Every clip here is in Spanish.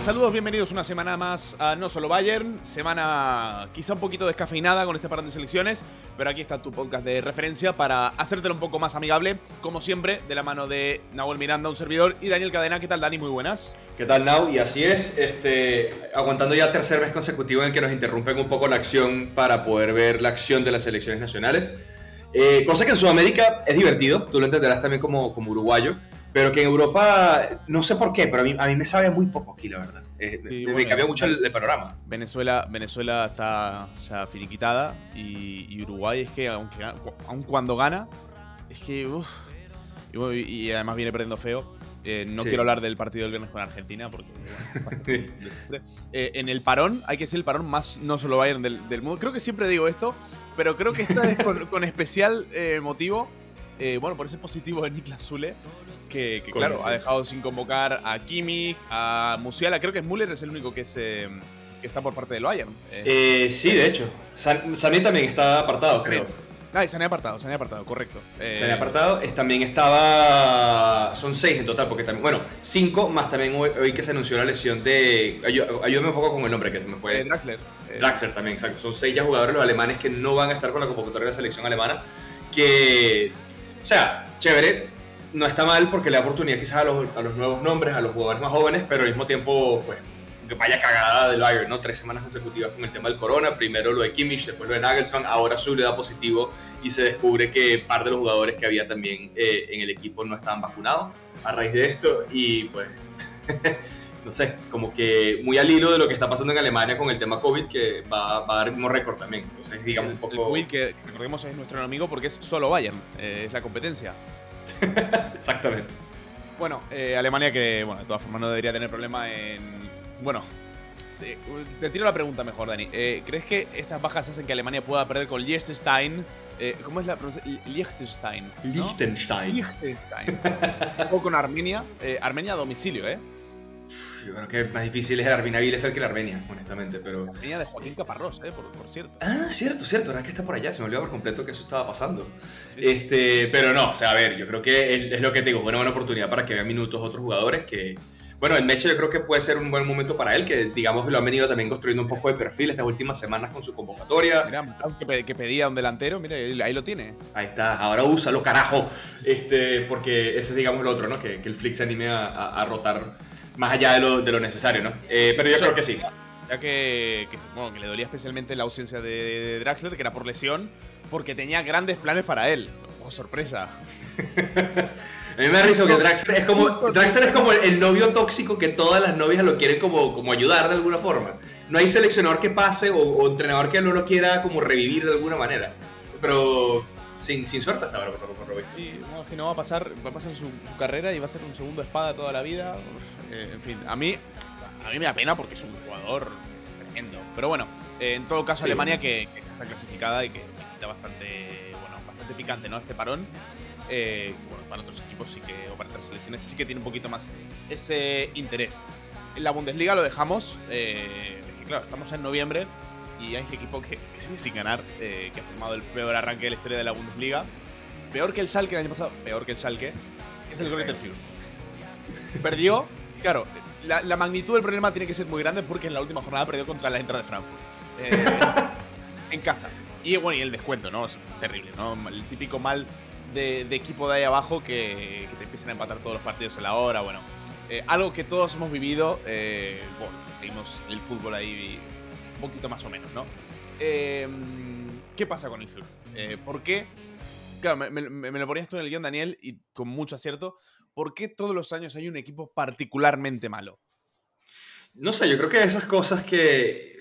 ¿qué tal? Saludos, bienvenidos una semana más a No Solo Bayern. Semana quizá un poquito descafeinada con este parón de selecciones, pero aquí está tu podcast de referencia para hacértelo un poco más amigable, como siempre, de la mano de Nahuel Miranda, un servidor, y Daniel Cadena. ¿Qué tal, Dani? Muy buenas. ¿Qué tal, Nau? Y así es, este, aguantando ya tercer mes consecutivo en que nos interrumpen un poco la acción para poder ver la acción de las selecciones nacionales. Eh, cosa que en Sudamérica es divertido, tú lo entenderás también como, como uruguayo. Pero que en Europa, no sé por qué, pero a mí, a mí me sabe muy poco aquí, la verdad. Eh, me, cambió mucho el, panorama. Venezuela, Venezuela está ya finiquitada y, Uruguay es que, aunque, aun cuando gana, es que. y, además viene perdiendo feo. Eh, no quiero hablar del partido del viernes con Argentina porque. Eh, en el parón, hay que ser el parón más no solo Bayern del, del mundo. Creo que siempre digo esto, pero creo que esta es con, con especial motivo eh, bueno, por ese positivo de Niklas Zule, que, claro, ha dejado sin convocar a Kimmich, a Musiala. Creo que Müller es el único que, se, está por parte del Bayern. Eh, sí, de hecho. Sané también está apartado, creo. Ah, y Sané apartado, Sané apartado, correcto. Eh, Sané apartado, también estaba. Son seis en total, porque también. Bueno, cinco, más también hoy, que se anunció la lesión de. Ayúdame un poco con el nombre que se me fue. Draxler. Draxler también, exacto. Son seis ya jugadores los alemanes que no van a estar con la convocatoria de la selección alemana. Que sea, chévere, no está mal porque le da oportunidad quizás a los, nuevos nombres, a los jugadores más jóvenes, pero al mismo tiempo, pues, vaya cagada del Bayern, ¿no? Tres semanas consecutivas con el tema del corona, primero lo de Kimmich, después lo de Nagelsmann, ahora su le da positivo y se descubre que parte de los jugadores que había también eh, en el equipo no estaban vacunados a raíz de esto y pues... no sé, como que muy al hilo de lo que está pasando en Alemania con el tema COVID, que va, va a dar el mismo récord también. Entonces, digamos un poco. El COVID, que recordemos es nuestro enemigo porque es solo Bayern, eh, es la competencia. Exactamente. Bueno, eh, Alemania que, bueno, de todas formas no debería tener problema en. Bueno, te, tiro la pregunta mejor, Dani. Eh, ¿Crees que estas bajas hacen que Alemania pueda perder con Liechtenstein? ¿Cómo es la pronunciación? Liechtenstein. Liechtenstein. Liechtenstein. o con Armenia. Armenia a domicilio, ¿eh? Yo creo que más difícil es el Armenia Bielefeld que la Armenia, honestamente, pero... Armenia de Joaquín Caparrós, eh, por, cierto. Ah, cierto, cierto, ahora que está por allá, se me olvidó por completo que eso estaba pasando. este, Pero no, o sea, a ver, yo creo que es lo que te digo, buena, buena oportunidad para que vean minutos otros jugadores que... Bueno, el Meche yo creo que puede ser un buen momento para él, que digamos lo han venido también construyendo un poco de perfil estas últimas semanas con su convocatoria. Mira, que, pedía un delantero, mira, ahí lo tiene. Ahí está, ahora úsalo, carajo. Este, porque ese es, digamos, lo otro, ¿no? Que, el Flick se anime a, a rotar más allá de lo, de lo necesario, ¿no? Eh, pero yo creo que sí. Ya que, bueno, que le dolía especialmente la ausencia de, Draxler, que era por lesión, porque tenía grandes planes para él. Oh, sorpresa. A mí me da risa que Draxler es como, Draxler es como el, novio tóxico que todas las novias lo quieren como, como ayudar de alguna forma. No hay seleccionador que pase o, entrenador que no lo quiera como revivir de alguna manera. Pero sin, sin suerte hasta ahora, por, por Sí, no, no va a pasar, va a pasar su, su, carrera y va a ser un segundo espada toda la vida. Eh, en fin, a mí, a mí me da pena porque es un jugador tremendo. Pero bueno, eh, en todo caso, Alemania que, está clasificada y que, quita bastante, bueno, bastante picante, ¿no? Este parón. Eh, bueno, para otros equipos sí que, o para otras selecciones sí que tiene un poquito más ese interés. En la Bundesliga lo dejamos, eh, claro, estamos en noviembre y hay un equipo que, sigue sin ganar, que ha firmado el peor arranque de la historia de la Bundesliga. Peor que el Schalke el año pasado, peor que el Schalke, es el Greuther Perdió Claro, la, magnitud del problema tiene que ser muy grande porque en la última jornada perdió contra la Eintracht de Frankfurt. Eh, en casa. Y bueno, y el descuento, ¿no? Es terrible, ¿no? El típico mal de, equipo de ahí abajo que, te empiezan a empatar todos los partidos a la hora, bueno. Eh, algo que todos hemos vivido, eh, bueno, seguimos el fútbol ahí un poquito más o menos, ¿no? ¿Qué pasa con el fútbol? ¿Por qué? Claro, me, me, lo ponías tú en el guion, Daniel, y con mucho acierto. ¿por qué todos los años hay un equipo particularmente malo? No sé, yo creo que esas cosas que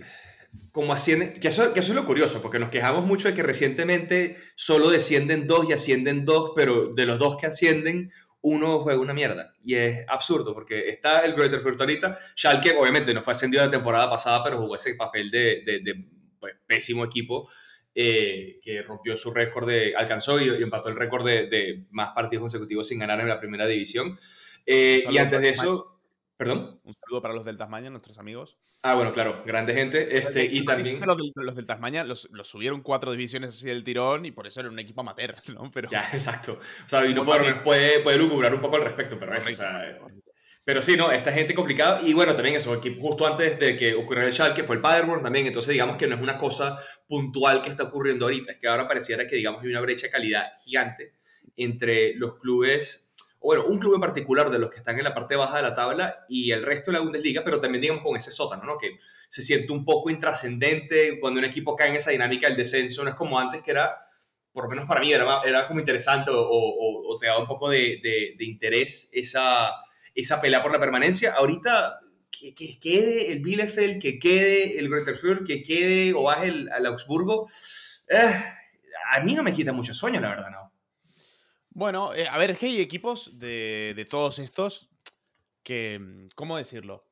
como ascienden, que eso, que eso es lo curioso, porque nos quejamos mucho de que recientemente solo descienden dos y ascienden dos, pero de los dos que ascienden, uno juega una mierda. Y es absurdo, porque está el Greater Fürth ahorita, Schalke obviamente no fue ascendido la temporada pasada, pero jugó ese papel de, de, pues, pésimo equipo. Eh, que rompió su récord de, alcanzó y, empató el récord de, más partidos consecutivos sin ganar en la primera división. Eh, y antes de eso, perdón. Un saludo para los del Tasmania, nuestros amigos. Ah, bueno, claro, grande gente. Este, y también... Los del, los del Tasmania los, subieron cuatro divisiones así del tirón y por eso era un equipo amateur, ¿no? Pero... Ya, exacto. O sea, y no puede, puede, puede lucubrar un poco al respecto, pero eso, o sea, Pero sí, no, esta gente complicada. Y bueno, también eso, justo antes de que ocurriera el Schalke fue el Paderborn también. Entonces, digamos que no es una cosa puntual que está ocurriendo ahorita. Es que ahora pareciera que, digamos, hay una brecha de calidad gigante entre los clubes, bueno, un club en particular de los que están en la parte baja de la tabla y el resto de la Bundesliga, pero también, digamos, con ese sótano, ¿no? Que se siente un poco intrascendente cuando un equipo cae en esa dinámica del descenso. No es como antes que era por lo menos para mí, era, era como interesante o, te daba un poco de, de, de interés esa, esa pelea por la permanencia. Ahorita, que, que quede el Bielefeld, que quede el Greuther que quede o baje el, al Augsburgo, eh, a mí no me quita mucho sueño, la verdad, no. Bueno, eh, a ver, es que hay equipos de, de todos estos que, mm, ¿cómo decirlo?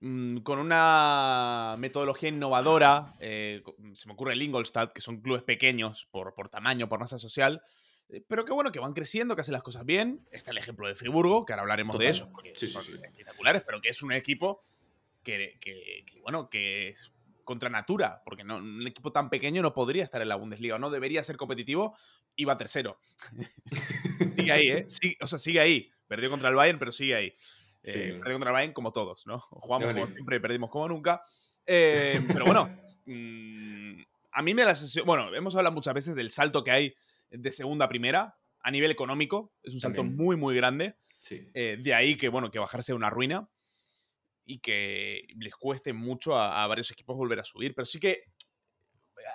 Mm, con una metodología innovadora, eh, se me ocurre el Ingolstadt, que son clubes pequeños por, por tamaño, por masa social, eh, pero que bueno, que van creciendo, que hacen las cosas bien. Está el ejemplo de Friburgo, que ahora hablaremos de eso, porque son espectaculares, pero que es un equipo que, que, bueno, que es contra natura, porque no, un equipo tan pequeño no podría estar en la Bundesliga, no debería ser competitivo va tercero. sigue ahí, ¿eh? o sea, sigue ahí. Perdió contra el Bayern, pero sigue ahí. Eh, perdió contra el Bayern como todos, ¿no? Jugamos como siempre y perdimos como nunca. Eh, pero bueno, mm, a mí me da la sensación, bueno, hemos hablado muchas veces del salto que hay de segunda a primera a nivel económico. Es un salto muy, muy grande. Eh, de ahí que, bueno, que bajarse una ruina y que les cueste mucho a, varios equipos volver a subir. Pero sí que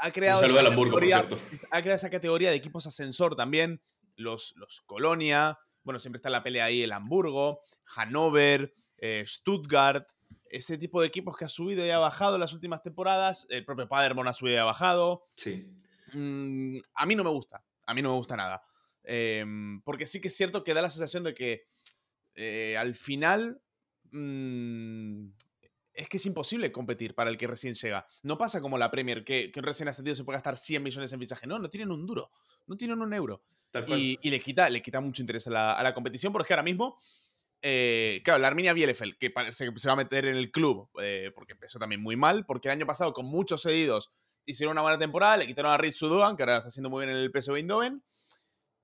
ha creado, esa categoría, ha creado esa categoría de equipos ascensor también. Los, los Colonia, bueno, siempre está la pelea ahí el Hamburgo, Hannover, eh, Stuttgart, ese tipo de equipos que ha subido y ha bajado en las últimas temporadas. El propio Paderborn ha subido y ha bajado. Sí. Mm, a mí no me gusta a mí no me gusta nada. Em, porque sí que es cierto que da la sensación de que eh, al final mm, es que es imposible competir para el que recién llega. No pasa como la Premier, que, que recién ascendido se puede gastar 100 millones en fichaje. No, no tienen un duro, no tienen un euro. Y, y, le, quita, le quita mucho interés a la, competición porque ahora mismo, eh, claro, la Arminia Bielefeld, que parece que se va a meter en el club, eh, porque empezó también muy mal, porque el año pasado con muchos cedidos hicieron una buena temporada, le quitaron a Ritz Sudoan, que ahora está haciendo muy bien en el PSV Eindhoven.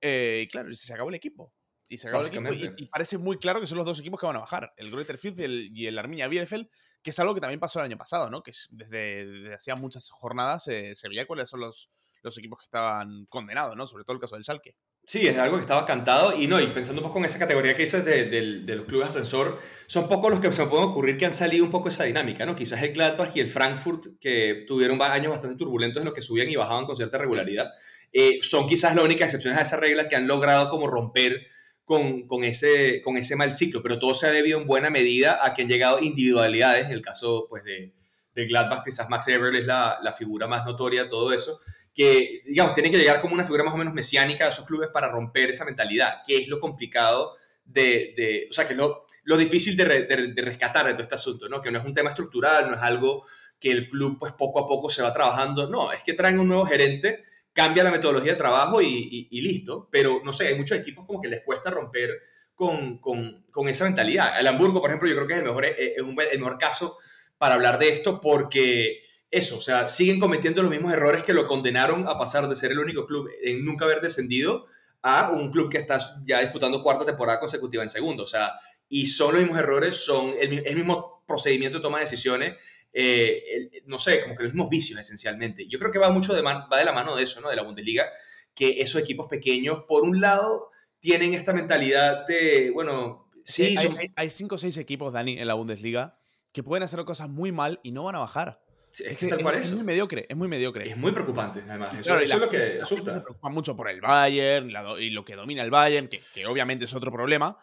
Eh, y claro, se acabó el equipo. Y se acabó el equipo. Y, parece muy claro que son los dos equipos que van a bajar: el Greuther Fürth y el, y el Arminia Bielefeld, que es algo que también pasó el año pasado, ¿no? Que desde, hacía muchas jornadas se veía cuáles son los, los equipos que estaban condenados, ¿no? Sobre todo el caso del Schalke. Sí, es algo que estaba cantado y no, y pensando un poco en esa categoría que dices de, de, los clubes ascensor, son pocos los que se me pueden ocurrir que han salido un poco esa dinámica, ¿no? Quizás el Gladbach y el Frankfurt, que tuvieron años bastante turbulentos en los que subían y bajaban con cierta regularidad, eh, son quizás las únicas excepciones a esa regla que han logrado como romper con, con, ese, con ese mal ciclo, pero todo se ha debido en buena medida a que han llegado individualidades, en el caso pues de, de Gladbach, quizás Max Eberl es la, la figura más notoria de todo eso, que, digamos, tiene que llegar como una figura más o menos mesiánica de esos clubes para romper esa mentalidad, que es lo complicado de, de o sea, que es lo, lo difícil de, de, rescatar de todo este asunto, ¿no? Que no es un tema estructural, no es algo que el club pues poco a poco se va trabajando, no, es que traen un nuevo gerente, cambia la metodología de trabajo y, listo, pero no sé, hay muchos equipos como que les cuesta romper con, con, con, esa mentalidad. El Hamburgo, por ejemplo, yo creo que es el mejor, es un, el mejor caso para hablar de esto porque eso, o sea, siguen cometiendo los mismos errores que lo condenaron a pasar de ser el único club en nunca haber descendido a un club que está ya disputando cuarta temporada consecutiva en segundo. O sea, y son los mismos errores, son el, mismo procedimiento de toma de decisiones, eh, no sé, como que los mismos vicios esencialmente. Yo creo que va mucho de, va de la mano de eso, ¿no? De la Bundesliga, que esos equipos pequeños, por un lado, tienen esta mentalidad de, bueno, sí, hay, hay cinco o seis equipos, Dani, en la Bundesliga que pueden hacer cosas muy mal y no van a bajar es, que es, muy mediocre, es muy mediocre. Es muy preocupante, además. Eso, es lo que asusta. Se preocupa mucho por el Bayern y lo que domina el Bayern, que, que, obviamente es otro problema,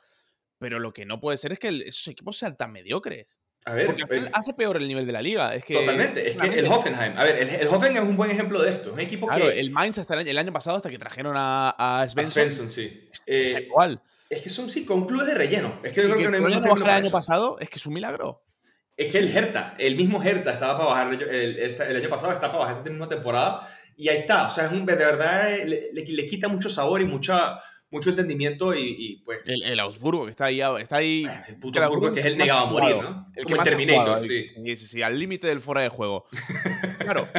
pero lo que no puede ser es que esos equipos sean tan mediocres. A ver, Porque hace peor el nivel de la liga. Es que, totalmente. Es que el Hoffenheim. A ver, el, Hoffenheim es un buen ejemplo de esto. Es un equipo claro, el Mainz hasta el año, pasado, hasta que trajeron a, a Svensson. A Svensson, sí. Eh, igual. Es que son, sí, con clubes de relleno. Es que yo creo que, no hay no el año pasado es que es un milagro. Es que el Hertha, el mismo Hertha estaba para bajar el, año pasado, está para bajar esta misma temporada y ahí está. O sea, es un, de verdad le, le, quita mucho sabor y mucha, mucho entendimiento y, pues... El, el, Augsburgo que está ahí... Está ahí el puto Augsburgo que es el negado a morir, ¿no? El Como que Terminator, sí. sí. Sí, sí, al límite del fuera de juego. claro.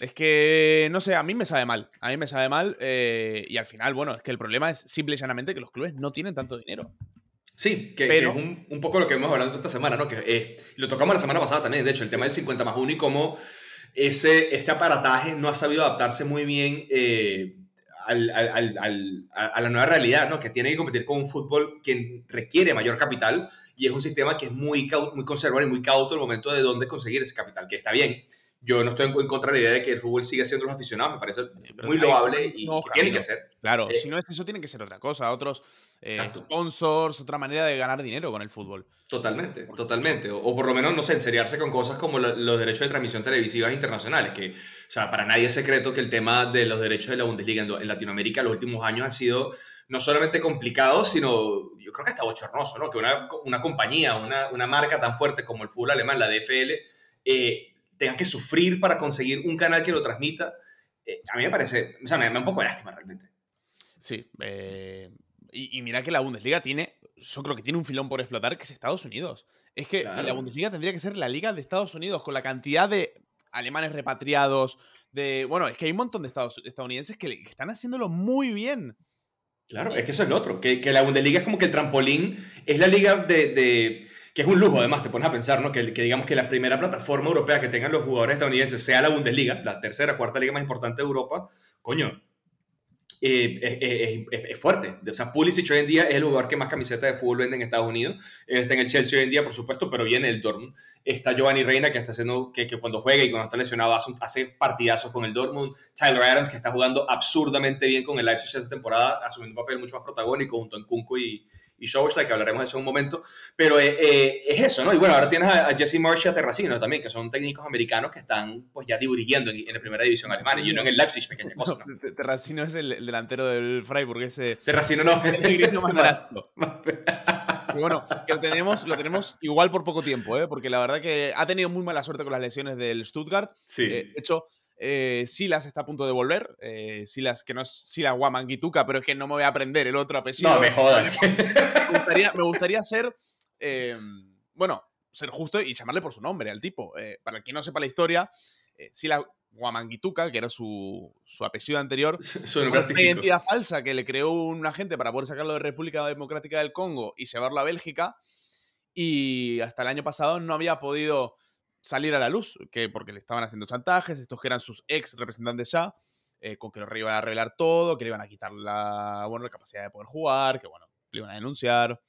Es que, no sé, a mí me sabe mal. A mí me sabe mal. Eh, y al final, bueno, es que el problema es simple y llanamente que los clubes no tienen tanto dinero. Sí, que, es un, un, poco lo que hemos hablado esta semana, ¿no? Que eh, lo tocamos la semana pasada también, de hecho, el tema del 50 más 1 y cómo ese, este aparataje no ha sabido adaptarse muy bien eh, a la nueva realidad, ¿no? Que tiene que competir con un fútbol que requiere mayor capital y es un sistema que es muy, muy conservador y muy cauto el momento de dónde conseguir ese capital, que está bien yo no estoy en contra de la idea de que el fútbol siga siendo los aficionados, me parece muy loable y tiene que ser. Claro, eh, si no es eso, tiene que ser otra cosa, otros eh, sponsors, otra manera de ganar dinero con el fútbol. Totalmente, totalmente. O, por lo menos, no sé, enseriarse con cosas como los derechos de transmisión televisivas internacionales, que, o sea, para nadie es secreto que el tema de los derechos de la Bundesliga en, Latinoamérica los últimos años han sido no solamente complicados, sino yo creo que hasta bochornoso, ¿no? Que una, una compañía, una, una marca tan fuerte como el fútbol alemán, la DFL, eh, tenga que sufrir para conseguir un canal que lo transmita, eh, a mí me parece, o sea, me, da un poco de lástima realmente. Sí, eh, y, mira que la Bundesliga tiene, yo creo que tiene un filón por explotar, que es Estados Unidos. Es que la Bundesliga tendría que ser la liga de Estados Unidos, con la cantidad de alemanes repatriados, de... Bueno, es que hay un montón de estados, estadounidenses que, están haciéndolo muy bien. Claro, es que eso es lo otro, que, que, la Bundesliga es como que el trampolín, es la liga de que es un lujo además, te pones a pensar, ¿no? Que, que, digamos que la primera plataforma europea que tengan los jugadores estadounidenses sea la Bundesliga, la tercera, cuarta liga más importante de Europa, coño, eh, es, fuerte. O sea, Pulisic hoy en día es el jugador que más camisetas de fútbol vende en Estados Unidos. está en el Chelsea hoy en día, por supuesto, pero viene el Dortmund. Está Giovanni Reina, que está haciendo, que, que cuando juega y cuando está lesionado hace, partidazos con el Dortmund. Tyler Adams, que está jugando absurdamente bien con el Leipzig esta temporada, asumiendo un papel mucho más protagónico junto a Kunko y, y Showslike, que hablaremos de eso en un momento. Pero eh, eh, es eso, ¿no? Y bueno, ahora tienes a, Jesse Marsh y a Terracino también, que son técnicos americanos que están pues ya dirigiendo en, en la primera división alemana, y no en el Leipzig, pequeña cosa. ¿no? Terracino es el, delantero del Freiburg, ese... Terracino no. El más bueno, que lo tenemos, lo tenemos igual por poco tiempo, ¿eh? porque la verdad que ha tenido muy mala suerte con las lesiones del Stuttgart. Sí. Eh, de hecho, eh, Silas está a punto de volver. Eh, Silas, que no es Silas Guamanguituca, pero es que no me voy a aprender el otro apellido. No, me jodas. Me gustaría, ser. Eh, bueno, ser justo y llamarle por su nombre al tipo. para quien no sepa la historia, Silas Guamanguituca, que era su, su apellido anterior, una identidad falsa que le creó un agente para poder sacarlo de República Democrática del Congo y llevarlo a Bélgica. Y hasta el año pasado no había podido salir a la luz, que porque le estaban haciendo chantajes, estos que eran sus ex representantes ya, eh, con que lo iban a revelar todo, que le iban a quitar la, bueno, la capacidad de poder jugar, que bueno, le iban a denunciar.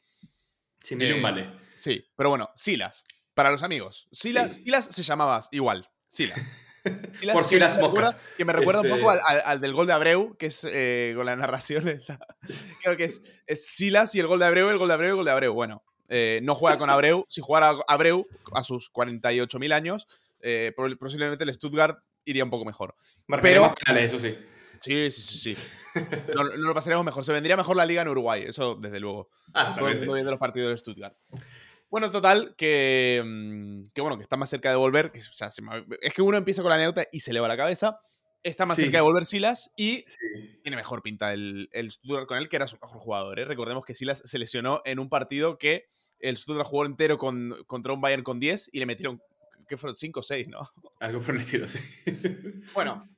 Sí, eh, vale. Sí, pero bueno, Silas, para los amigos. Silas, Silas se llamaba igual, Silas. Por Silas Mocas. Que me recuerda un poco este al, del gol de Abreu, que es eh, con la narración. creo que es, es Silas y el gol de Abreu, el gol de Abreu, el gol de Abreu. Bueno, eh, no juega con Abreu. Si jugara Abreu a sus 48.000 años, eh, posiblemente el Stuttgart iría un poco mejor. Pero, eso sí. Sí, sí, sí, sí. No, lo pasaremos mejor. Se vendría mejor la liga en Uruguay, eso desde luego. Ah, Todo el mundo viendo los partidos del Stuttgart. Bueno, total, que, mm, que bueno, que está más cerca de volver. Que, es que uno empieza con la anécdota y se le va la cabeza. Está más cerca de volver Silas y tiene mejor pinta el, el Stuttgart con él, que era su mejor jugador. ¿eh? Recordemos que Silas se lesionó en un partido que el Stuttgart jugó entero con, contra un Bayern con 10 y le metieron, ¿qué fueron? 5 o 6, ¿no? Algo por el estilo, sí. Bueno,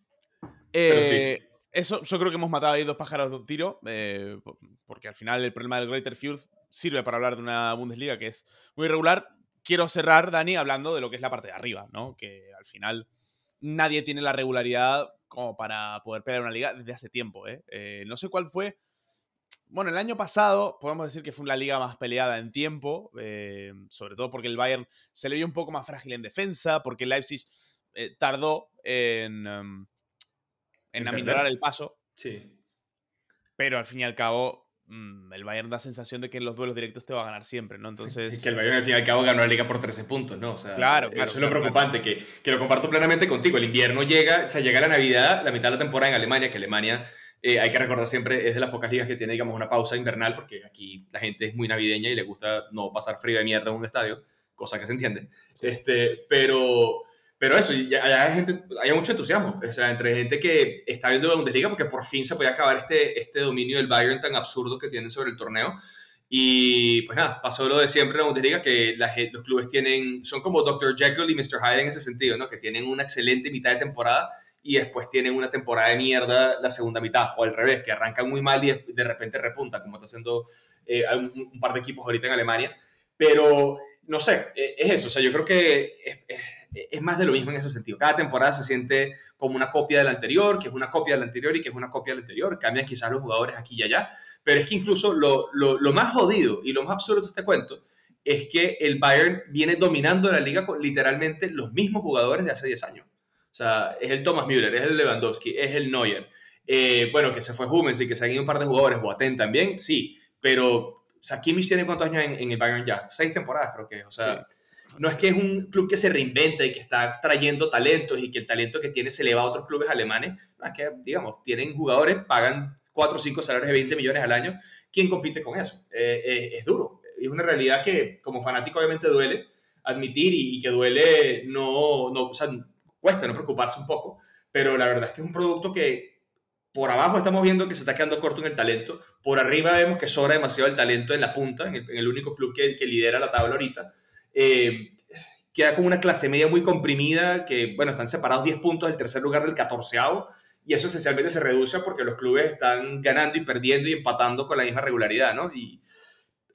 eh, eso yo creo que hemos matado ahí dos pájaros de un tiro, eh, porque al final el problema del Greater Field sirve para hablar de una Bundesliga que es muy irregular. Quiero cerrar, Dani, hablando de lo que es la parte de arriba, ¿no? Que al final nadie tiene la regularidad como para poder pelear una liga desde hace tiempo, ¿eh? eh no sé cuál fue bueno, el año pasado podemos decir que fue la liga más peleada en tiempo, eh, sobre todo porque el Bayern se le vio un poco más frágil en defensa, porque el Leipzig tardó en, um, en aminorar el paso. Sí. Pero al fin y al cabo, mm, el Bayern da sensación de que en los duelos directos te va a ganar siempre, ¿no? Entonces... Es que el Bayern al fin y al cabo ganó la liga por 13 puntos, ¿no? O sea, claro, Eso es lo preocupante, Que, que, lo comparto plenamente contigo. El invierno llega, o sea, llega la Navidad, la mitad de la temporada en Alemania, que Alemania eh, hay que recordar siempre, es de las pocas ligas que tiene, digamos, una pausa invernal, porque aquí la gente es muy navideña y le gusta no pasar frío de mierda en un estadio, cosa que se entiende. Este, pero, pero eso, hay, gente, hay mucho entusiasmo, o sea, entre gente que está viendo la Bundesliga porque por fin se puede acabar este, este dominio del Bayern tan absurdo que tienen sobre el torneo. Y pues nada, pasó lo de siempre en la Bundesliga, que los clubes tienen, son como Dr. Jekyll y Mr. Hyde en ese sentido, ¿no? Que tienen una excelente mitad de temporada y después tienen una temporada de mierda la segunda mitad, o al revés, que arrancan muy mal y de repente repuntan, como está haciendo eh, un, par de equipos ahorita en Alemania. Pero, no sé, eh, es eso, o sea, yo creo que es, más de lo mismo en ese sentido. Cada temporada se siente como una copia de la anterior, que es una copia de la anterior y que es una copia de la anterior. Cambian quizás los jugadores aquí y allá, pero es que incluso lo, lo, más jodido y lo más absurdo de este cuento es que el Bayern viene dominando la liga con literalmente los mismos jugadores de hace 10 años. O sea, es el Thomas Müller, es el Lewandowski, es el Neuer. Eh, bueno, que se fue Hummels y que se han ido un par de jugadores, Boateng también, sí, pero o sea, Kimmich tiene cuántos años en, el Bayern ya? Seis temporadas creo que es. O sea, no es que es un club que se reinventa y que está trayendo talentos y que el talento que tiene se le va a otros clubes alemanes. No, es que, digamos, tienen jugadores, pagan 4 o 5 salarios de 20 millones al año. ¿Quién compite con eso? Eh, eh, es duro es una realidad que como fanático obviamente duele admitir y, que duele no, no, o sea, cuesta no preocuparse un poco, pero la verdad es que es un producto que por abajo estamos viendo que se está quedando corto en el talento, por arriba vemos que sobra demasiado el talento en la punta, en el, único club que, que, lidera la tabla ahorita. Eh, queda como una clase media muy comprimida, que bueno, están separados 10 puntos del tercer lugar del 14 y eso esencialmente se reduce porque los clubes están ganando y perdiendo y empatando con la misma regularidad, ¿no? Y,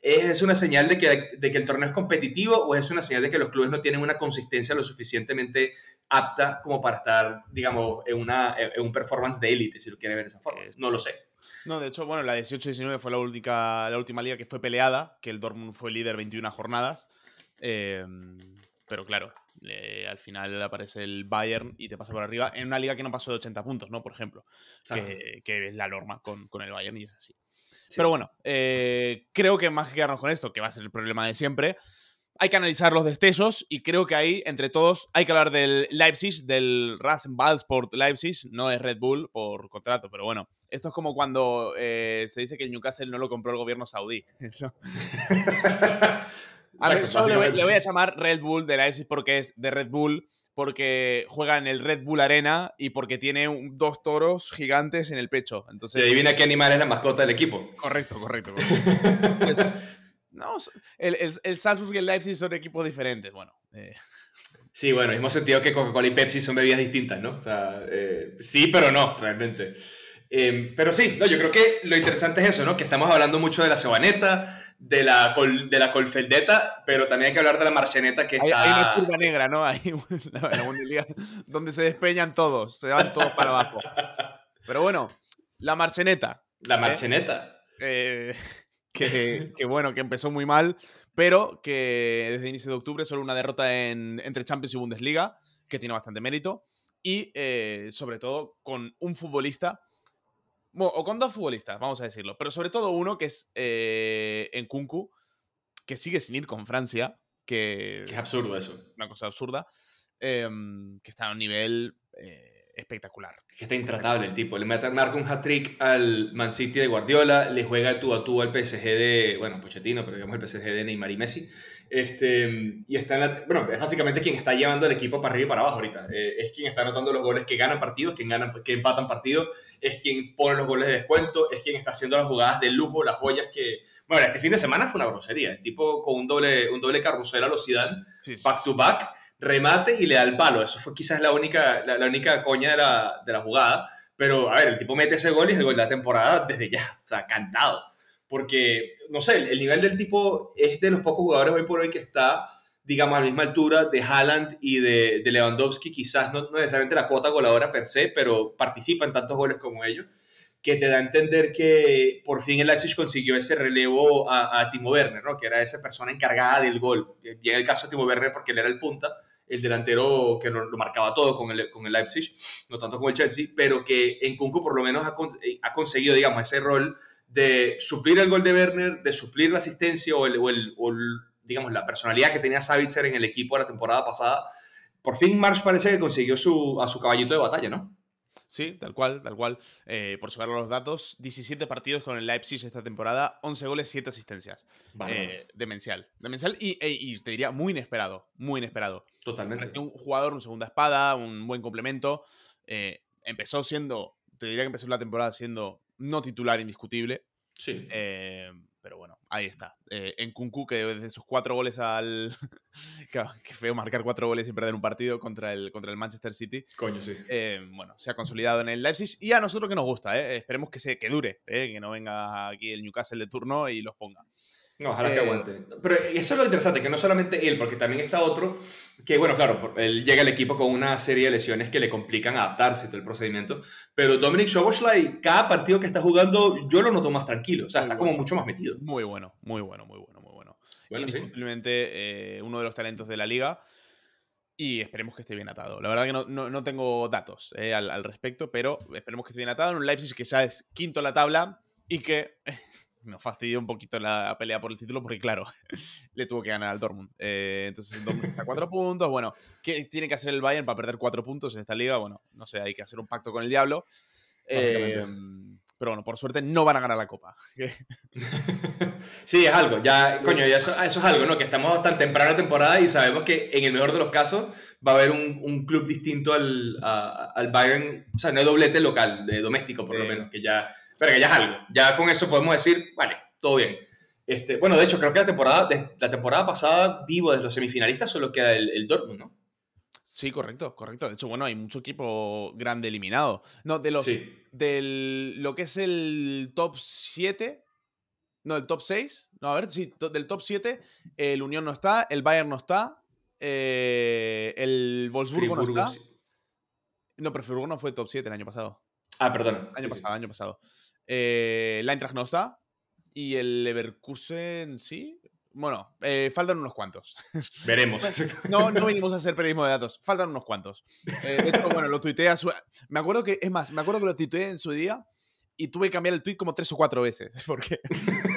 ¿Es una señal de que, de que el torneo es competitivo o es una señal de que los clubes no tienen una consistencia lo suficientemente apta como para estar, digamos, en, una, en un performance de élite, si lo quiere ver de esa forma? No lo sé. No, de hecho, bueno, la 18-19 fue la última, la última liga que fue peleada, que el Dortmund fue líder 21 jornadas. Em, pero claro, al final aparece el Bayern y te pasa por arriba en una liga que no pasó de 80 puntos, ¿no? Por ejemplo, que, que, es la norma con, con el Bayern y es así. Pero bueno, eh, creo que más que quedarnos con esto, que va a ser el problema de siempre, hay que analizar los destellos y creo que ahí, entre todos, hay que hablar del Leipzig, del Rasenballsport Leipzig, no es Red Bull por contrato, pero bueno, esto es como cuando eh, se dice que el Newcastle no lo compró el gobierno saudí. a le, voy, le voy a llamar Red Bull de Leipzig porque es de Red Bull porque juega en el Red Bull Arena y porque tiene dos toros gigantes en el pecho. Entonces, ¿Y adivina qué animal es la mascota del equipo? Correcto, correcto. no, el, el, Salzburg y el Leipzig son equipos diferentes. Bueno. Eh. Sí, bueno, mismo sentido que Coca-Cola y Pepsi son bebidas distintas, ¿no? O sea, eh, sí, pero no, realmente. Em, pero sí, no, yo creo que lo interesante es eso, ¿no? Que estamos hablando mucho de la cebaneta, de la, de la colfeldeta, pero también hay que hablar de la marcheneta que está... Hay una curva negra, ¿no? Hay la, donde se despeñan todos, se van todos para abajo. Pero bueno, la marcheneta. La ¿eh? marcheneta. Eh, que, que, bueno, que empezó muy mal, pero que desde inicio de octubre solo una derrota en, entre Champions y Bundesliga, que tiene bastante mérito, y eh, sobre todo con un futbolista o con dos futbolistas, vamos a decirlo. Pero sobre todo uno que es eh, en Kunku, que sigue sin ir con Francia. Que, es absurdo eso. Una cosa absurda. Em, que está a un nivel eh, espectacular. Que está intratable el tipo. Le marca un hat-trick al Man City de Guardiola, le juega tú a tú al PSG de, bueno, Pochettino, pero digamos el PSG de Neymar y Messi. Este, y está en la, bueno, es básicamente quien está llevando el equipo para arriba y para abajo ahorita. Eh, es quien está anotando los goles que ganan partidos, quien ganan, que empatan partidos, es quien pone los goles de descuento, es quien está haciendo las jugadas de lujo, las joyas que... Bueno, este fin de semana fue una grosería. El tipo con un doble, un doble carrusel a los Zidane, back to back, remate y le da el palo. Eso fue quizás la única, la, única coña de la, de la jugada. Pero, a ver, el tipo mete ese gol y es el gol de la temporada desde ya. O sea, cantado porque, no sé, el nivel del tipo es de los pocos jugadores hoy por hoy que está, digamos, a la misma altura de Haaland y de, de Lewandowski, quizás no, necesariamente la cuota goleadora per se, pero participa en tantos goles como ellos, que te da a entender que por fin el Leipzig consiguió ese relevo a, Timo Werner, ¿no? que era esa persona encargada del gol. Bien el caso de Timo Werner porque él era el punta, el delantero que lo, marcaba todo con el, con el Leipzig, no tanto como el Chelsea, pero que en Kunku por lo menos ha, ha conseguido, digamos, ese rol de suplir el gol de Werner, de suplir la asistencia o, el, digamos, la personalidad que tenía Savitzer en el equipo de la temporada pasada. Por fin Marsh parece que consiguió su, a su caballito de batalla, ¿no? Sí, tal cual, tal cual. Eh, por saber los datos, 17 partidos con el Leipzig esta temporada, 11 goles, 7 asistencias. Eh, demencial. Demencial y, e, y, te diría muy inesperado, muy inesperado. Totalmente. Un jugador, un segunda espada, un buen complemento. Eh, empezó siendo, te diría que empezó la temporada siendo no titular indiscutible. Sí. Eh, pero bueno, ahí está. Eh, en Kunku, que desde sus cuatro goles al. Qué feo marcar cuatro goles y perder un partido contra el, contra el Manchester City. Coño, sí. Eh, bueno, se ha consolidado en el Leipzig y a nosotros que nos gusta, ¿eh? Esperemos que, se, que dure, ¿eh? que no venga aquí el Newcastle de turno y los ponga. No, ojalá que eh, aguante. Pero eso es lo interesante, que no solamente él, porque también está otro, que bueno, claro, él llega al equipo con una serie de lesiones que le complican adaptarse todo el procedimiento, pero Dominic Szoboszlai, cada partido que está jugando, yo lo noto más tranquilo, o sea, está como mucho más metido. Muy bueno, muy bueno, muy bueno, muy bueno. bueno Simplemente eh, uno de los talentos de la liga y esperemos que esté bien atado. La verdad que no, no, tengo datos eh, al, al, respecto, pero esperemos que esté bien atado en un Leipzig que ya es quinto en la tabla y que nos fastidió un poquito la pelea por el título porque, claro, le tuvo que ganar al Dortmund. Eh, entonces, el Dortmund está cuatro puntos. Bueno, ¿qué tiene que hacer el Bayern para perder cuatro puntos en esta liga? Bueno, no sé, hay que hacer un pacto con el diablo. Eh, pero bueno, por suerte no van a ganar la copa. sí, es algo. Ya, coño, ya eso, eso, es algo, ¿no? Que estamos tan temprana temporada y sabemos que en el mejor de los casos va a haber un, un club distinto al, al Bayern. O sea, no hay doblete local, de doméstico por lo menos, que ya pero ya es algo. Ya con eso podemos decir, vale, todo bien. Este, bueno, de hecho, creo que la temporada, la temporada pasada, vivo de los semifinalistas, solo queda el, el Dortmund, ¿no? Sí, correcto, correcto. De hecho, bueno, hay mucho equipo grande eliminado. No, de los. Sí. Del. Lo que es el top 7. No, el top 6. No, a ver, sí, del top 7. El Unión no está, el Bayern no está. Eh, el Wolfsburgo no está. No, pero Friburgo no fue top 7 el año pasado. Ah, perdón. Año pasado, año pasado. Eh, la Eintracht no está. Y el Leverkusen sí. Bueno, eh, faltan unos cuantos. Veremos. no, no venimos a hacer periodismo de datos. Faltan unos cuantos. Eh, de hecho, bueno, lo tuiteé a su... Me acuerdo que, es más, me acuerdo que lo tuiteé en su día y tuve que cambiar el tweet como tres o cuatro veces porque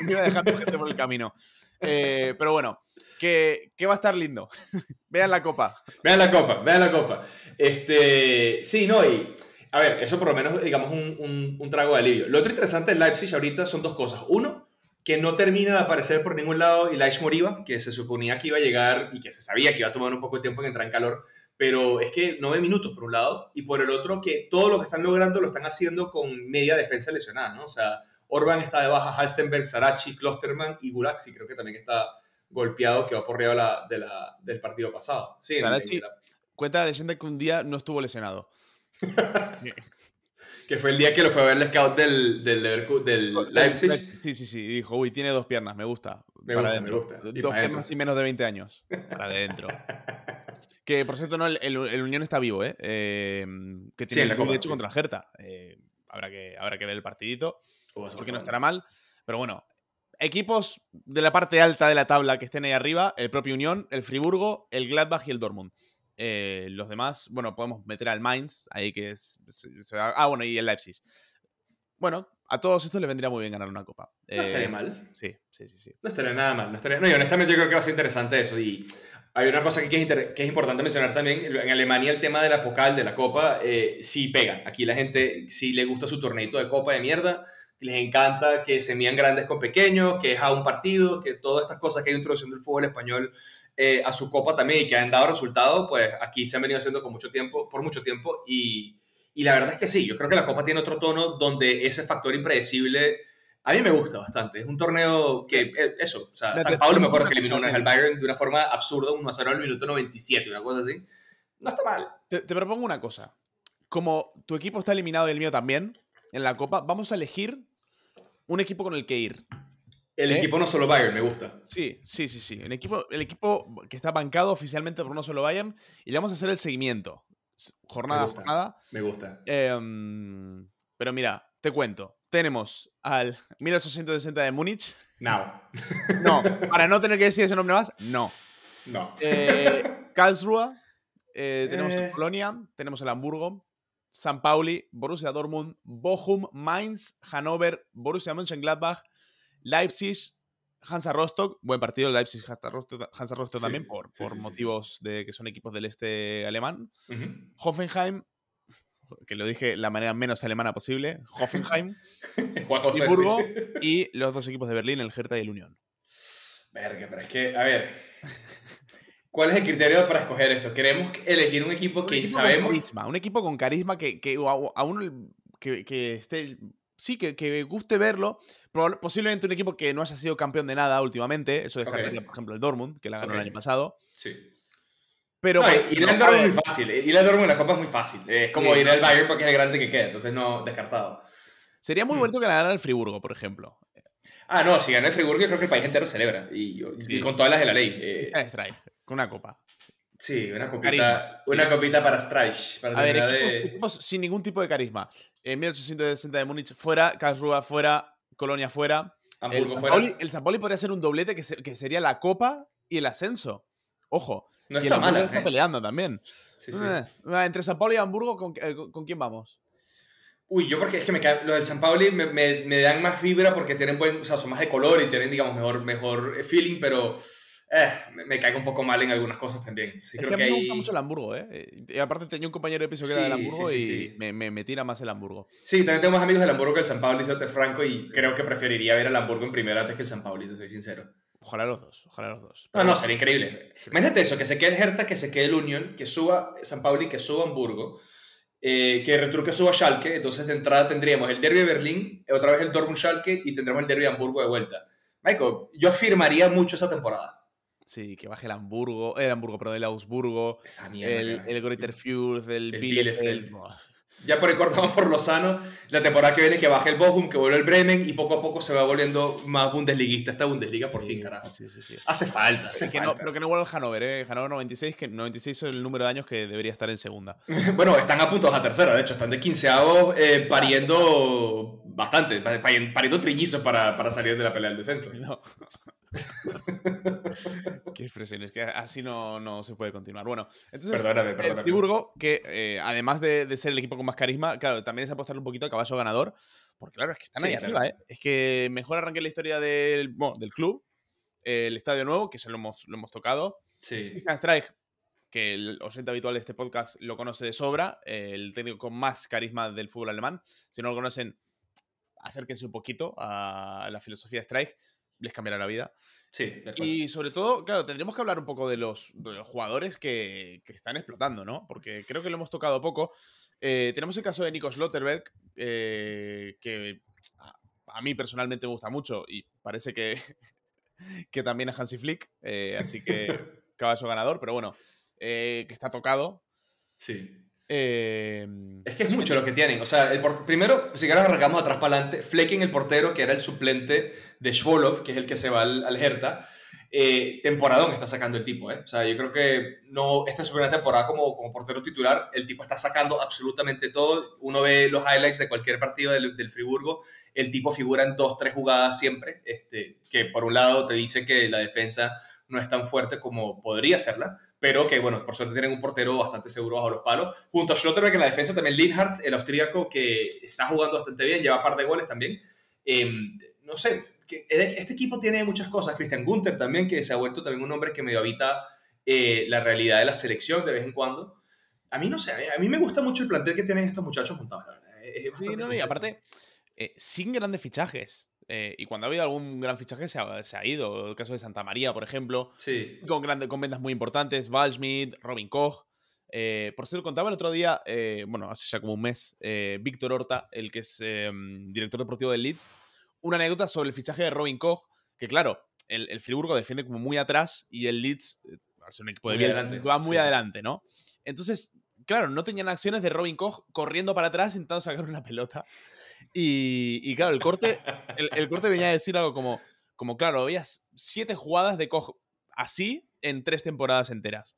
me iba dejando gente por el camino. Eh, pero bueno, que, que, va a estar lindo. vean la copa. Vean la copa, vean la copa. Este, sí, no, y a ver, eso por lo menos, digamos, un, un, trago de alivio. Lo otro interesante de Leipzig ahorita son dos cosas. Uno, que no termina de aparecer por ningún lado Elias Moriba, que se suponía que iba a llegar y que se sabía que iba a tomar un poco de tiempo en entrar en calor, pero es que no ve minutos por un lado, y por el otro que todo lo que están logrando lo están haciendo con media defensa lesionada, ¿no? O sea, Orban está de baja, Halstenberg, Sarachi, Klosterman y Gulaxi creo que también está golpeado, que va por arriba de la, del partido pasado. Sí, Sarachi, cuenta la leyenda que un día no estuvo lesionado. que fue el día que lo fue a ver el scout del, del, del Leipzig. Sí, sí, sí. Dijo, uy, tiene dos piernas, me gusta. Me para gusta, Dos piernas y menos de 20 años. Para adentro. que por cierto, no, el, Unión está vivo, ¿eh? eh que tiene el hecho contra Gerta. Eh, habrá, que, habrá que ver el partidito. porque no estará mal. Pero bueno, equipos de la parte alta de la tabla que estén ahí arriba: el propio Unión, el Friburgo, el Gladbach y el Dortmund. Eh, los demás, bueno, podemos meter al Mainz, ahí que es. ah, bueno, y el Leipzig. Bueno, a todos estos les vendría muy bien ganar una copa. No estaría eh, mal. Sí, sí, sí, sí. No estaría nada mal. No, estaría... no, y honestamente yo creo que va a ser interesante eso. Y hay una cosa que es, que es importante mencionar también. En Alemania el tema de la Pokal, de la copa, eh, sí pega. Aquí la gente sí le gusta su torneito de copa de mierda. Les encanta que se mían grandes con pequeños, que es a un partido, que todas estas cosas que hay introducción del fútbol español eh, a su copa también y que han dado resultados, pues aquí se han venido haciendo con mucho tiempo, por mucho tiempo y, y, la verdad es que sí, yo creo que la copa tiene otro tono donde ese factor impredecible a mí me gusta bastante. Es un torneo que, eh, eso, o sea, San Pablo me acuerdo que eliminó una vez al Bayern de una forma absurda, 1 a 0 al minuto 97, una cosa así. No está mal. Te, te propongo una cosa. Como tu equipo está eliminado y el mío también, en la copa, vamos a elegir un equipo con el que ir. El ¿Eh? equipo no solo Bayern, me gusta. Sí, sí, sí, sí. El equipo, el equipo que está bancado oficialmente por no solo Bayern y le vamos a hacer el seguimiento. Jornada a jornada. Me gusta. Em, pero mira, te cuento. Tenemos al 1860 de Múnich. No. No, para no tener que decir ese nombre más, no. No. Eh, Karlsruhe. Eh, tenemos el Colonia. Tenemos el Hamburgo. San Pauli, Borussia Dortmund, Bochum, Mainz, Hannover, Borussia Mönchengladbach, Leipzig, Hansa Rostock, buen partido Leipzig, Hansa Rostock, también, por, por motivos de que son equipos del este alemán. Hoffenheim, que lo dije la manera menos alemana posible, Hoffenheim, Hamburgo y los dos equipos de Berlín, el Hertha y el Unión. Verga, pero es que, a ver, ¿cuál es el criterio para escoger esto? Queremos elegir un equipo que sabemos... un equipo con carisma, que, que a uno que, que esté sí, que, que guste verlo. Posiblemente un equipo que no haya sido campeón de nada últimamente. Eso descartaría, por ejemplo, el Dortmund, que la ganó el año pasado. Sí. Pero, ir al Dortmund es muy fácil. Ir al Dortmund en la Copa es muy fácil. Es como ir al Bayern porque es el grande que queda. Entonces, no, descartado. Sería muy mm. bonito que la ganara el Friburgo, por ejemplo. Ah, no, si gana el Friburgo, yo creo que el país entero celebra. Y, con todas las de la ley. Eh. con una copa. Sí, una copita, una copita para Streich. a ver, equipos, sin ningún tipo de carisma. En 1860 de Múnich fuera, Karlsruhe fuera, Colonia fuera. el, San Pauli, el San podría ser un doblete que, que, sería la copa y el ascenso. Ojo. No está mal. Está ¿eh? peleando también. Sí, sí. Eh, entre San Paulo y Hamburgo, ¿con, ¿con, quién vamos? Uy, yo porque es que me cae, lo del San Pauli me, me, me, dan más vibra porque tienen buen, o sea, son más de color y tienen, digamos, mejor, mejor feeling, pero eh, me, caigo un poco mal en algunas cosas también. es que a mí me gusta mucho el Hamburgo, ¿eh? Y aparte tenía un compañero de piso que era del Hamburgo y me, me, tira más el Hamburgo. Sí, también tengo más amigos del Hamburgo que el San Pablo y Franco y creo que preferiría ver al Hamburgo en primera antes que el San Pablo, te soy sincero. Ojalá los dos, ojalá los dos. no, no, sería increíble. Imagínate eso, que se quede el Hertha, que se quede el Union, que suba San Pablo y que suba Hamburgo, eh, que retruque suba Schalke, entonces de entrada tendríamos el derby de Berlín, otra vez el Dortmund Schalke y tendremos el derby de Hamburgo de vuelta. Michael, yo afirmaría mucho esa temporada. Sí, que baje el Hamburgo, el Hamburgo, pero el Augsburgo, el, el Fürth, el, el Bielefeld. Ya por ahí cortamos por Lozano. La temporada que viene que baje el Bochum, que vuelve el Bremen y poco a poco se va volviendo más bundesliguista. Esta Bundesliga por fin, carajo. Sí, sí, sí. Hace falta, hace falta. pero que no vuelva el Hannover, ¿eh? Hannover 96, que 96 es el número de años que debería estar en segunda. bueno, están a puntos a tercera, de hecho, están de 15 avos eh, pariendo bastante, pariendo trillizos para, para salir de la pelea del descenso. No. Qué expresiones, que así no, no, se puede continuar. Bueno, entonces perdóname, el Friburgo, que eh, además de, ser el equipo con más carisma, claro, también es apostarle un poquito a caballo ganador, porque claro, es que están ahí arriba, ¿eh? Es que mejor arranque la historia del, del club, el estadio nuevo, que se lo hemos, lo hemos tocado. Sí. Strike, que el oyente habitual de este podcast lo conoce de sobra, el técnico con más carisma del fútbol alemán. Si no lo conocen, acérquense un poquito a la filosofía de Strike les cambiará la vida. Sí, Y sobre todo, claro, tendríamos que hablar un poco de los, jugadores que, están explotando, ¿no? Porque creo que lo hemos tocado poco. Eh, tenemos el caso de Nico Slotterberg, eh, que a, mí personalmente me gusta mucho y parece que, que también a Hansi Flick, eh, así que caballo ganador, pero bueno, que está tocado. Sí. Es que es mucho lo que tienen. O sea, el primero, si quieres arrancamos atrás para adelante, Flecking, el portero, que era el suplente de Schwolov, que es el que se va al, al Hertha, eh, temporadón está sacando el tipo. ¿eh? O sea, yo creo que no, esta es su primera temporada como, como portero titular. El tipo está sacando absolutamente todo. Uno ve los highlights de cualquier partido del, del Friburgo. El tipo figura en dos, tres jugadas siempre. Este, que por un lado te dice que la defensa no es tan fuerte como podría serla, pero que, bueno, por suerte tienen un portero bastante seguro bajo los palos. Junto a Schlotterbeck en la defensa también Linhardt, el austríaco, que está jugando bastante bien, lleva un par de goles también. Em, no sé, este equipo tiene muchas cosas. Christian Gunther también, que se ha vuelto también un hombre que medio habita eh, la realidad de la selección de vez en cuando. A mí no sé, a mí me gusta mucho el plantel que tienen estos muchachos juntados, y aparte, eh, sin grandes fichajes. Eh, y cuando ha habido algún gran fichaje se ha, ido. El caso de Santa María, por ejemplo. Sí. Con, grandes, con ventas muy importantes. Valschmidt, Robin Koch. por cierto, contaba el otro día, bueno, hace ya como un mes, Víctor Horta, el que es director deportivo del Leeds, una anécdota sobre el fichaje de Robin Koch, que claro, el, el Friburgo defiende como muy atrás y el Leeds, eh, al ser un equipo de Bielsa, va muy adelante, ¿no? Entonces, claro, no tenían acciones de Robin Koch corriendo para atrás intentando sacar una pelota. Y, claro, el corte, el, corte venía a decir algo como, como, claro, había siete jugadas de Koch así en tres temporadas enteras.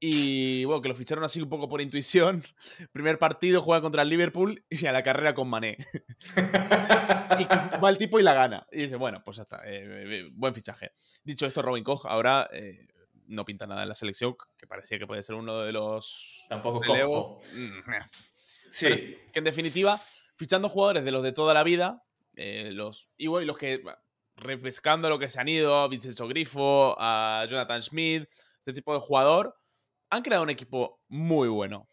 Y bueno, que lo ficharon así un poco por intuición. Primer partido juega contra el Liverpool y a la carrera con Mané. y va el tipo y la gana. Y dice, bueno, pues ya está. Eh, eh, buen fichaje. Dicho esto, Robin Koch ahora eh, no pinta nada en la selección, que parecía que puede ser uno de los. Tampoco cojo. Mm, sí. que en definitiva, fichando jugadores de los de toda la vida, los. Y bueno, los que. Refrescando lo que se han ido, Vincenzo Grifo, a Jonathan Schmidt, este tipo de jugador han creado un equipo muy bueno.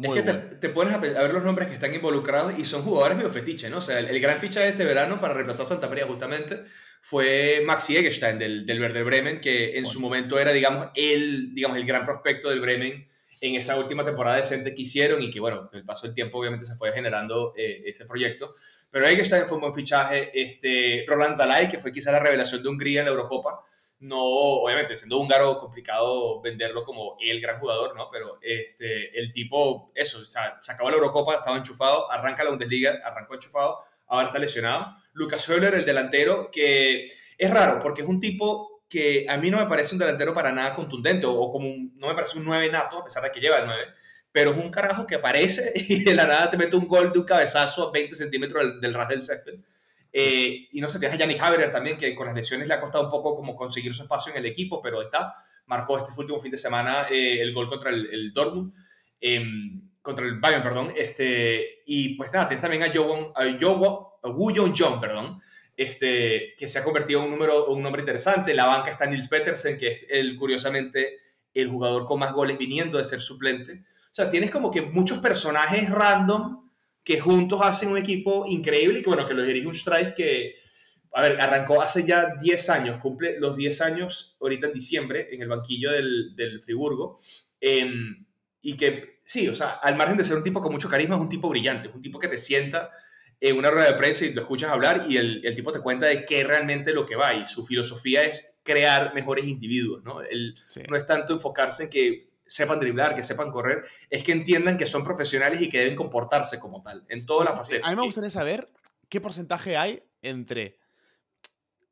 es que te, pones a, ver los nombres que están involucrados y son jugadores medio fetiche, ¿no? O sea, el, gran ficha de este verano para reemplazar a Santa María justamente fue Maxi Eggestein del, del Werder Bremen, que en su momento era, digamos, el, digamos, el gran prospecto del Bremen en esa última temporada decente que hicieron y que, bueno, con el paso del tiempo obviamente se fue generando eh, ese proyecto. Pero Eggestein fue un buen fichaje. Este, Roland Zalai, que fue quizá la revelación de Hungría en la Eurocopa. No, obviamente, siendo húngaro, complicado venderlo como el gran jugador, ¿no? Pero este, el tipo, eso, o sea, se acabó la Eurocopa, estaba enchufado, arranca la Bundesliga, arrancó enchufado, ahora está lesionado. Lucas Höller, el delantero, que es raro porque es un tipo que a mí no me parece un delantero para nada contundente o, como no me parece un 9 nato, a pesar de que lleva el 9, pero es un carajo que aparece y de la nada te mete un gol de un cabezazo a 20 centímetros del, del ras del césped. Eh, y no sé, tienes a Yannick Haberer también, que con las lesiones le ha costado un poco como conseguir su espacio en el equipo, pero está, marcó este último fin de semana eh, el gol contra el, el Dortmund, em, contra el Bayern, perdón, este, y pues nada, tienes también a Joe a Woo Jong, perdón, este, que se ha convertido en un, número, un nombre interesante. La banca está Nils Petersen, que es el, curiosamente el jugador con más goles viniendo de ser suplente. O sea, tienes como que muchos personajes random que juntos hacen un equipo increíble y que, bueno, que lo dirige un Strife que, a ver, arrancó hace ya 10 años, cumple los 10 años ahorita en diciembre en el banquillo del, del Friburgo. Em, y que, sí, o sea, al margen de ser un tipo con mucho carisma, es un tipo brillante, es un tipo que te sienta en una rueda de prensa y lo escuchas hablar y el, el, tipo te cuenta de qué realmente lo que va y su filosofía es crear mejores individuos, ¿no? Él no es tanto enfocarse en que sepan driblar, que sepan correr, es que entiendan que son profesionales y que deben comportarse como tal, en toda la faceta. A mí me gustaría saber qué porcentaje hay entre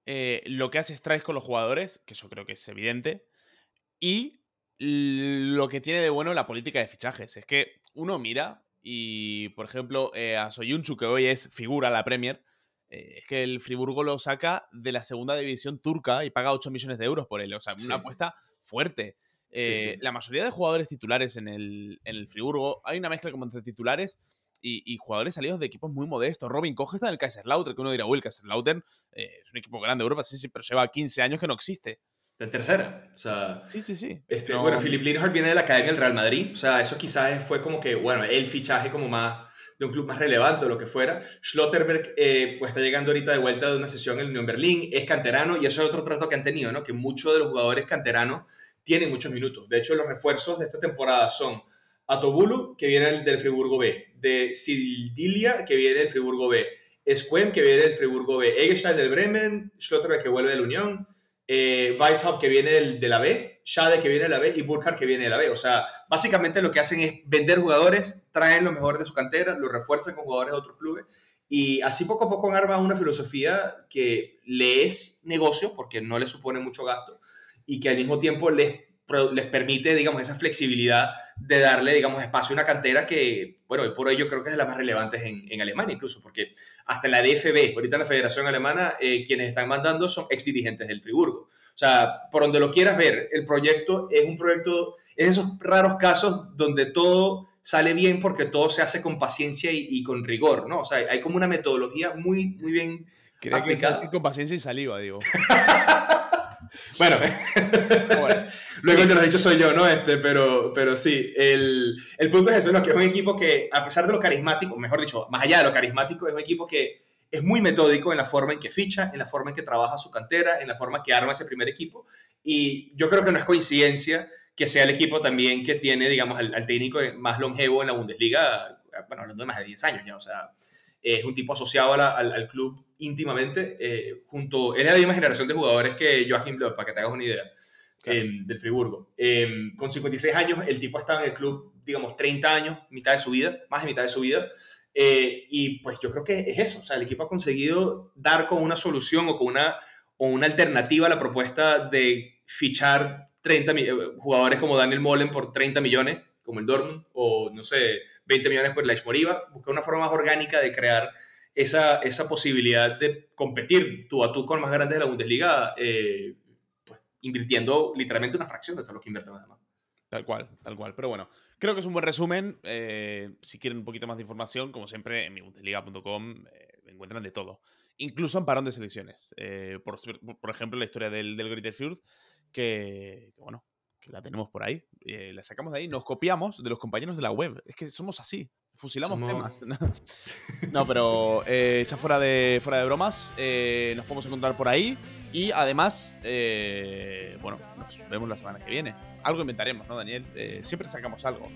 eh, lo que hace Strike con los jugadores, que eso creo que es evidente, y lo que tiene de bueno la política de fichajes. Es que uno mira y, por ejemplo, eh, a Soyunchu, que hoy es figura la Premier, eh, es que el Friburgo lo saca de la segunda división turca y paga 8 millones de euros por él. O sea, una apuesta fuerte. Eh, la mayoría de jugadores titulares en el, en el Friburgo, hay una mezcla como entre titulares y, jugadores salidos de equipos muy modestos. Robin Koch está en el Kaiserslautern, que uno dirá, uy, el Kaiserslautern es un equipo grande de Europa, sí, sí, pero lleva 15 años que no existe de tercera. O sea, sí, sí, sí. Este, Bueno, Philip Linhart viene de la academia del Real Madrid. O sea, eso quizás fue como que, bueno, el fichaje como más de un club más relevante o lo que fuera. Schlotterberg eh, pues está llegando ahorita de vuelta de una sesión en el Unión Berlín, es canterano y eso es otro trato que han tenido, ¿no? Que muchos de los jugadores canteranos tienen muchos minutos. De hecho, los refuerzos de esta temporada son Atobulu, que viene del Friburgo B, de Sildilia, que viene del Friburgo B, Squem, que viene del Friburgo B, Egerstein del Bremen, Schlotterberg, que vuelve de la Unión, eh, Weishaupt que viene de la B, Schade que viene de la B y Burkhardt que viene de la B. O sea, básicamente lo que hacen es vender jugadores, traen lo mejor de su cantera, lo refuerzan con jugadores de otros clubes y así poco a poco arman una filosofía que le es negocio porque no le supone mucho gasto y que al mismo tiempo les les permite, digamos, esa flexibilidad de darle, digamos, espacio a una cantera que, bueno, por ello creo que es de las más relevantes en, en Alemania incluso, porque hasta la DFB, ahorita en la Federación Alemana, eh, quienes están mandando son ex dirigentes del Friburgo. O sea, por donde lo quieras ver, el proyecto es un proyecto, es esos raros casos donde todo sale bien porque todo se hace con paciencia y, con rigor, ¿no? O sea, hay como una metodología muy, muy bien Creo que con paciencia y saliva, digo. Bueno, luego te lo he dicho soy yo, ¿no? Este, pero, pero sí, el, el punto es eso, ¿no? Que es un equipo que, a pesar de lo carismático, mejor dicho, más allá de lo carismático, es un equipo que es muy metódico en la forma en que ficha, en la forma en que trabaja su cantera, en la forma que arma ese primer equipo. Y yo creo que no es coincidencia que sea el equipo también que tiene, digamos, al, al técnico más longevo en la Bundesliga, bueno, hablando de más de 10 años ya, o sea, es un tipo asociado al, al, club íntimamente, eh, junto, él es la misma generación de jugadores que Joachim Löw, para que te hagas una idea, em, del Friburgo. Em, con 56 años, el tipo estaba en el club, digamos, 30 años, mitad de su vida, más de mitad de su vida, eh, y pues yo creo que es eso, o sea, el equipo ha conseguido dar con una solución o con una, o una alternativa a la propuesta de fichar 30 eh, jugadores como Daniel Molen por 30 millones, como el Dortmund, o no sé, 20 millones por el Moriba, buscar una forma más orgánica de crear esa, esa posibilidad de competir tú a tú con más grandes de la Bundesliga, eh, pues, invirtiendo literalmente una fracción de todo lo que invierten los demás. Tal cual, tal cual. Pero bueno, creo que es un buen resumen. Eh, si quieren un poquito más de información, como siempre, en mi Bundesliga.com eh, encuentran de todo. Incluso en parón de selecciones. por, por, ejemplo, la historia del, del Greater Fjord, que, bueno, que la tenemos por ahí, eh, la sacamos de ahí, nos copiamos de los compañeros de la web. Es que somos así, fusilamos temas. no, pero eh, ya fuera de, fuera de bromas, eh, nos podemos encontrar por ahí y además, bueno, nos vemos la semana que viene. algo inventaremos, ¿no, Daniel? Eh, siempre sacamos algo.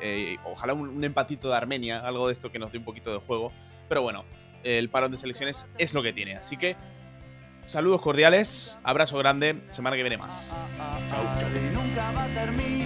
Eh, ojalá un, empatito de Armenia, algo de esto que nos dé un poquito de juego. Pero bueno, el parón de selecciones es lo que tiene. Así que, saludos cordiales, abrazo grande, semana que viene más. Chau, chau.